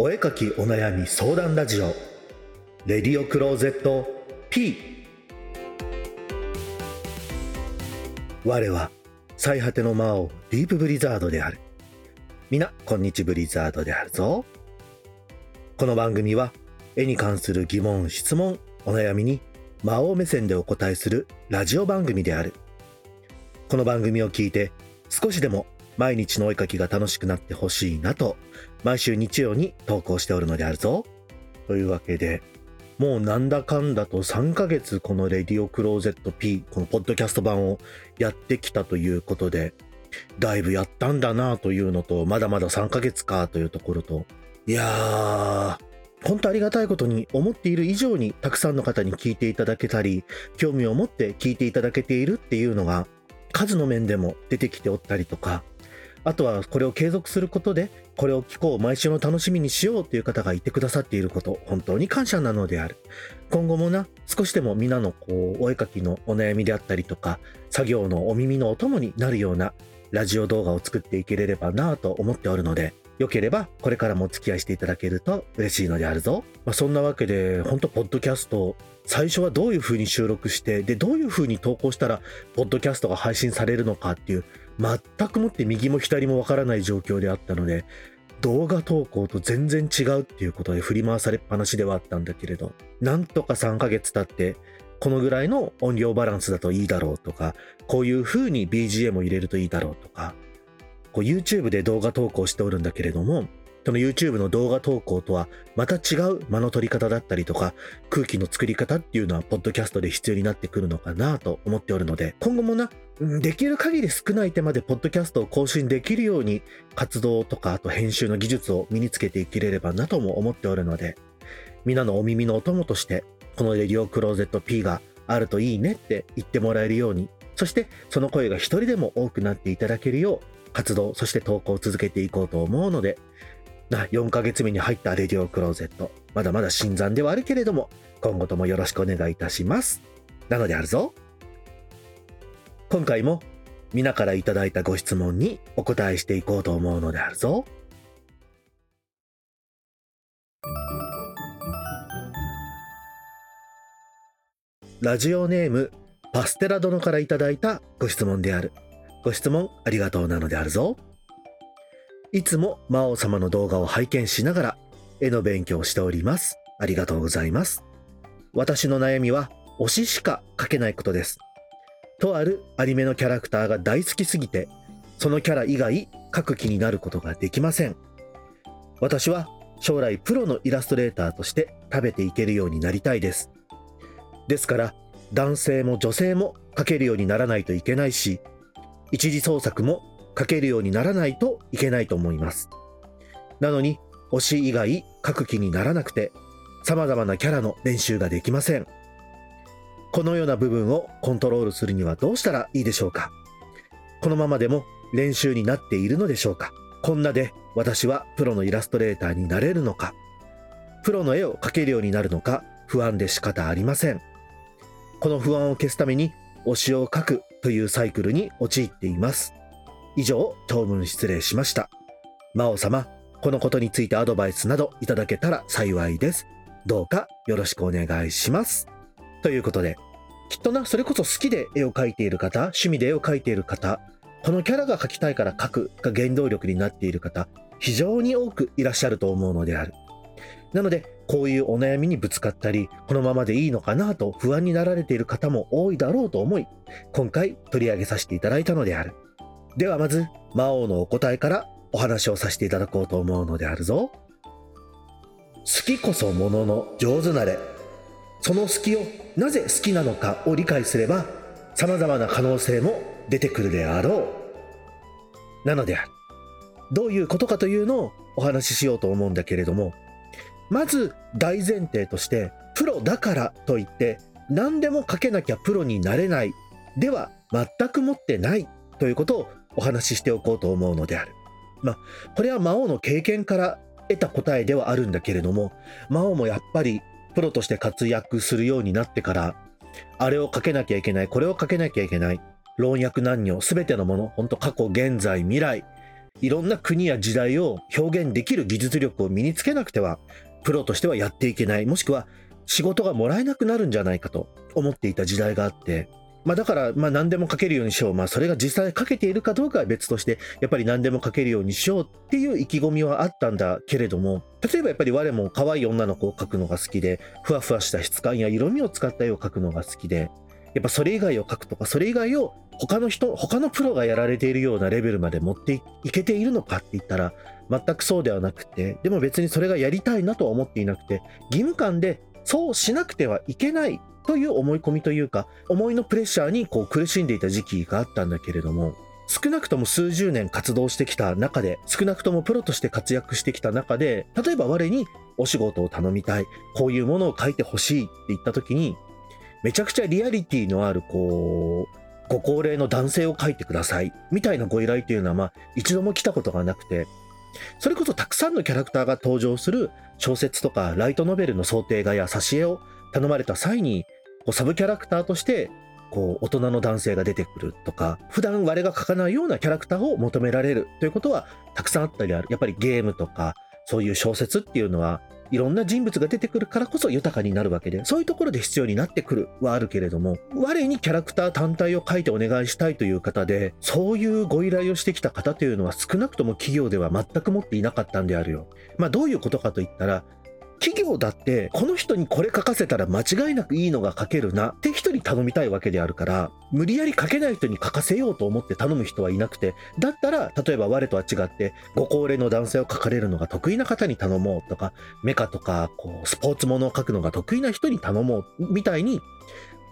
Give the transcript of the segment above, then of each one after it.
お絵かきお悩み相談ラジオ。レディオクローゼット P 我は最果ての魔王ディープブリザードである。皆こんにちブリザードであるぞ。この番組は絵に関する疑問質問お悩みに魔王目線でお答えするラジオ番組である。この番組を聞いて少しでも毎日のお絵かきが楽しくなってほしいなと毎週日曜に投稿しておるのであるぞ。というわけで、もうなんだかんだと3ヶ月このレディオクローゼット P、このポッドキャスト版をやってきたということで、だいぶやったんだなというのと、まだまだ3ヶ月かというところと、いやー、本当ありがたいことに思っている以上にたくさんの方に聞いていただけたり、興味を持って聞いていただけているっていうのが数の面でも出てきておったりとか、あとはこれを継続することで、これを聞こう、毎週の楽しみにしようという方がいてくださっていること、本当に感謝なのである。今後もな、少しでも皆のこう、お絵かきのお悩みであったりとか、作業のお耳のお供になるようなラジオ動画を作っていければなぁと思っておるので、よければこれからもお付き合いしていただけると嬉しいのであるぞ。まあ、そんなわけで、本当ポッドキャスト、最初はどういう風に収録して、で、どういう風に投稿したら、ポッドキャストが配信されるのかっていう、全くもって右も左もわからない状況であったので、動画投稿と全然違うっていうことで振り回されっぱなしではあったんだけれど、なんとか3ヶ月経って、このぐらいの音量バランスだといいだろうとか、こういう風に BGM を入れるといいだろうとか、こう YouTube で動画投稿しておるんだけれども、その YouTube の動画投稿とはまた違う間の取り方だったりとか空気の作り方っていうのはポッドキャストで必要になってくるのかなと思っておるので今後もなできる限り少ない手間でポッドキャストを更新できるように活動とかあと編集の技術を身につけていけれればなとも思っておるので皆のお耳のお供としてこのレディオクローゼット P があるといいねって言ってもらえるようにそしてその声が一人でも多くなっていただけるよう活動そして投稿を続けていこうと思うのでな4ヶ月目に入ったレディオクローゼット。まだまだ新参ではあるけれども、今後ともよろしくお願いいたします。なのであるぞ。今回も皆からいただいたご質問にお答えしていこうと思うのであるぞ。ラジオネームパステラ殿からいただいたご質問である。ご質問ありがとうなのであるぞ。いつも魔王様の動画を拝見しながら絵の勉強をしております。ありがとうございます。私の悩みは推ししか描けないことです。とあるアニメのキャラクターが大好きすぎて、そのキャラ以外描く気になることができません。私は将来プロのイラストレーターとして食べていけるようになりたいです。ですから男性も女性も描けるようにならないといけないし、一次創作も書けるようにならないといけないと思います。なのに、推し以外書く気にならなくて、様々なキャラの練習ができません。このような部分をコントロールするにはどうしたらいいでしょうかこのままでも練習になっているのでしょうかこんなで私はプロのイラストレーターになれるのかプロの絵を描けるようになるのか不安で仕方ありません。この不安を消すために推しを描くというサイクルに陥っています。以上、当分失礼しました。魔王様、このことについてアドバイスなどいただけたら幸いです。どうかよろしくお願いします。ということで、きっとな、それこそ好きで絵を描いている方、趣味で絵を描いている方、このキャラが描きたいから描くが原動力になっている方、非常に多くいらっしゃると思うのである。なので、こういうお悩みにぶつかったり、このままでいいのかなと不安になられている方も多いだろうと思い、今回取り上げさせていただいたのである。ではまず魔王のお答えからお話をさせていただこうと思うのであるぞ。好きこそものの上手なれ。その好きをなぜ好きなのかを理解すれば様々な可能性も出てくるであろう。なのである。どういうことかというのをお話ししようと思うんだけれどもまず大前提としてプロだからといって何でも書けなきゃプロになれないでは全くもってないということをお話ししておこうと思うのである。まあ、これは魔王の経験から得た答えではあるんだけれども、魔王もやっぱりプロとして活躍するようになってから、あれをかけなきゃいけない、これをかけなきゃいけない、老若男女、すべてのもの、本当過去、現在、未来、いろんな国や時代を表現できる技術力を身につけなくてはプロとしてはやっていけないもしくは仕事がもらえなくなるんじゃないかと思っていた時代があってまあ、だから、まあ、何でも書けるようにしよう。まあ、それが実際書けているかどうかは別として、やっぱり何でも書けるようにしようっていう意気込みはあったんだけれども、例えばやっぱり我も可愛い女の子を描くのが好きで、ふわふわした質感や色味を使った絵を描くのが好きで、やっぱそれ以外を描くとか、それ以外を他の人、他のプロがやられているようなレベルまで持っていけているのかって言ったら、全くそうではなくて、でも別にそれがやりたいなとは思っていなくて、義務感でそうしなくてはいけないという思い込みというか、思いのプレッシャーにこう苦しんでいた時期があったんだけれども、少なくとも数十年活動してきた中で、少なくともプロとして活躍してきた中で、例えば我にお仕事を頼みたい、こういうものを書いてほしいって言った時に、めちゃくちゃリアリティのある、こう、ご高齢の男性を書いてください、みたいなご依頼っていうのは、まあ、一度も来たことがなくて、それこそたくさんのキャラクターが登場する小説とかライトノベルの想定画や挿絵を頼まれた際に、こうサブキャラクターとしてこう大人の男性が出てくるとか普段我が描かないようなキャラクターを求められるということはたくさんあったりある。やっぱりゲームとかそういう小説っていうのはいろんな人物が出てくるからこそ豊かになるわけで、そういうところで必要になってくるはあるけれども、我にキャラクター単体を書いてお願いしたいという方で、そういうご依頼をしてきた方というのは少なくとも企業では全く持っていなかったんであるよ。まあどういうことかといったら、企業だってこの人にこれ書かせたら間違いなくいいのが書けるなって人に頼みたいわけであるから無理やり書けない人に書かせようと思って頼む人はいなくてだったら例えば我とは違ってご高齢の男性を書かれるのが得意な方に頼もうとかメカとかこうスポーツものを書くのが得意な人に頼もうみたいに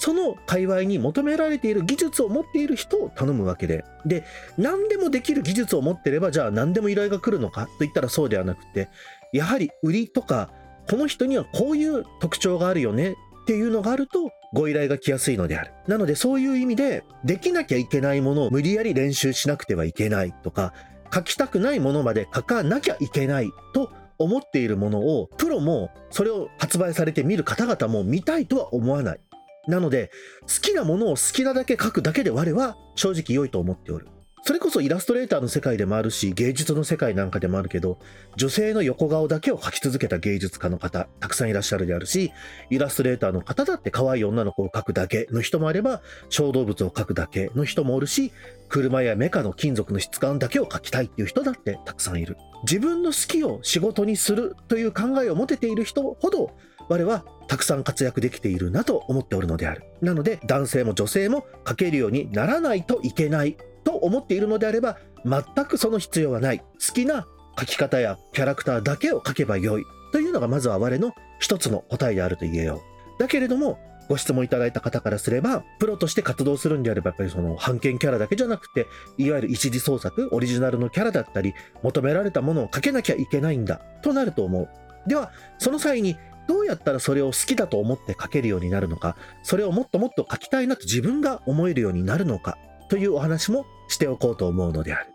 その界隈に求められている技術を持っている人を頼むわけで。で、何でもできる技術を持ってれば、じゃあ何でも依頼が来るのかといったらそうではなくて、やはり売りとかこの人にはこういう特徴があるよねっていうのがあるとご依頼が来やすいのである。なのでそういう意味でできなきゃいけないものを無理やり練習しなくてはいけないとか書きたくないものまで書かなきゃいけないと思っているものをプロもそれを発売されて見る方々も見たいとは思わない。なので好きなものを好きなだけ書くだけで我は正直良いと思っておる。それこそイラストレーターの世界でもあるし、芸術の世界なんかでもあるけど、女性の横顔だけを描き続けた芸術家の方、たくさんいらっしゃるであるし、イラストレーターの方だって可愛い女の子を描くだけの人もあれば、小動物を描くだけの人もおるし、車やメカの金属の質感だけを描きたいっていう人だってたくさんいる。自分の好きを仕事にするという考えを持てている人ほど、我はたくさん活躍できているなと思っておるのである。なので男性も女性も書けるようにならないといけないと思っているのであれば全くその必要はない。好きな書き方やキャラクターだけを書けばよい。というのがまずは我の一つの答えであると言えよう。だけれどもご質問いただいた方からすればプロとして活動するんであればやっぱりその版権キャラだけじゃなくていわゆる一次創作オリジナルのキャラだったり求められたものを書けなきゃいけないんだとなると思う。ではその際にどうやったらそれを好きだと思って書けるようになるのかそれをもっともっと書きたいなと自分が思えるようになるのかというお話もしておこうと思うのである。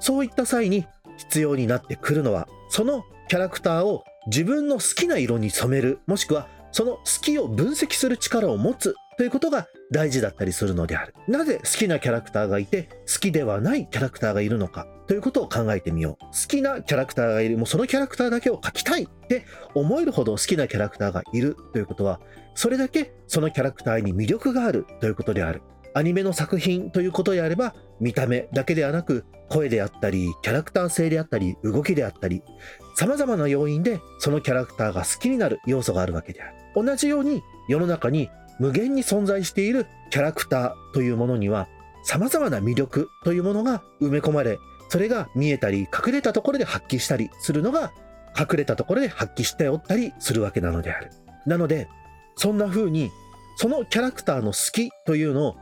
そういった際に必要になってくるのは、そのキャラクターを自分の好きな色に染める、もしくはその好きを分析する力を持つということが大事だったりするのである。なぜ好きなキャラクターがいて好きではないキャラクターがいるのかということを考えてみよう。好きなキャラクターがいる、もうそのキャラクターだけを描きたいって思えるほど好きなキャラクターがいるということは、それだけそのキャラクターに魅力があるということである。アニメの作品ということであれば、見た目だけではなく、声であったり、キャラクター性であったり、動きであったり、様々な要因でそのキャラクターが好きになる要素があるわけである。同じように世の中に無限に存在しているキャラクターというものには、様々な魅力というものが埋め込まれ、それが見えたり隠れたところで発揮したりするのが、隠れたところで発揮しておったりするわけなのである。なので、そんな風に、そのキャラクターの好きというのを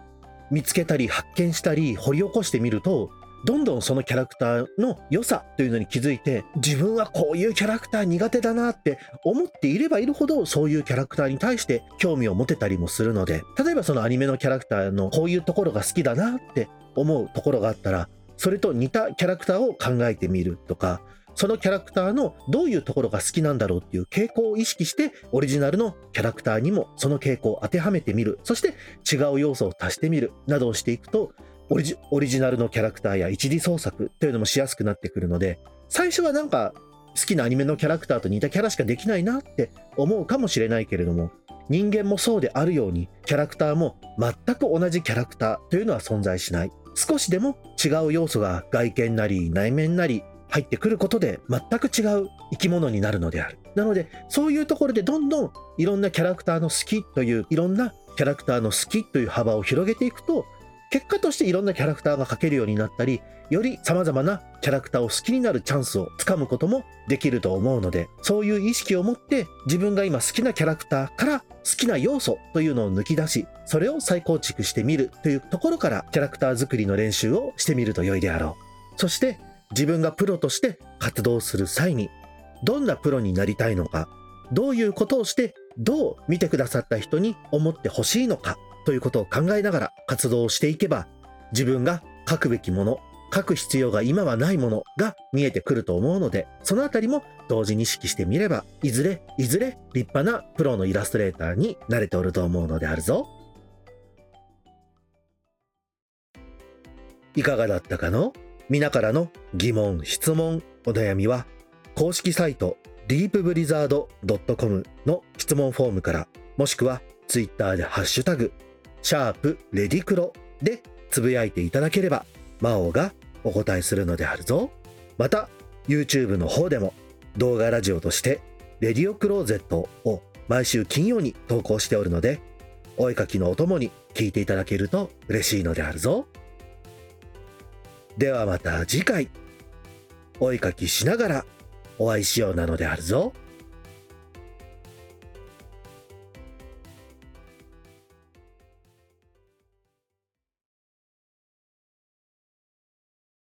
見つけたり発見したり掘り起こしてみるとどんどんそのキャラクターの良さというのに気づいて自分はこういうキャラクター苦手だなって思っていればいるほどそういうキャラクターに対して興味を持てたりもするので例えばそのアニメのキャラクターのこういうところが好きだなって思うところがあったらそれと似たキャラクターを考えてみるとかそのキャラクターのどういうところが好きなんだろうっていう傾向を意識してオリジナルのキャラクターにもその傾向を当てはめてみる。そして違う要素を足してみる。などをしていくとオリジオリジナルのキャラクターや一時創作というのもしやすくなってくるので最初はなんか好きなアニメのキャラクターと似たキャラしかできないなって思うかもしれないけれども人間もそうであるようにキャラクターも全く同じキャラクターというのは存在しない。少しでも違う要素が外見なり内面なり入ってくることで全く違う生き物になるのである。なのでそういうところでどんどんいろんなキャラクターの好きといういろんなキャラクターの好きという幅を広げていくと結果としていろんなキャラクターが描けるようになったりより様々なキャラクターを好きになるチャンスをつかむこともできると思うのでそういう意識を持って自分が今好きなキャラクターから好きな要素というのを抜き出しそれを再構築してみるというところからキャラクター作りの練習をしてみると良いであろう。そして自分がプロとして活動する際にどんなプロになりたいのかどういうことをしてどう見てくださった人に思ってほしいのかということを考えながら活動をしていけば自分が書くべきもの書く必要が今はないものが見えてくると思うのでそのあたりも同時に意識してみればいずれいずれ立派なプロのイラストレーターになれておると思うのであるぞ。いかがだったかの？皆からの疑問質問お悩みは公式サイト deepblizzard.com の質問フォームからもしくは Twitter でハッシュタグシャープレディクロでつぶやいていただければ、魔王がお答えするのであるぞ。また、YouTube の方でも動画ラジオとして、レディオクローゼットを毎週金曜に投稿しておるので、お絵かきのお供に聞いていただけると嬉しいのであるぞ。ではまた次回、お絵かきしながらお会いしようなのであるぞ。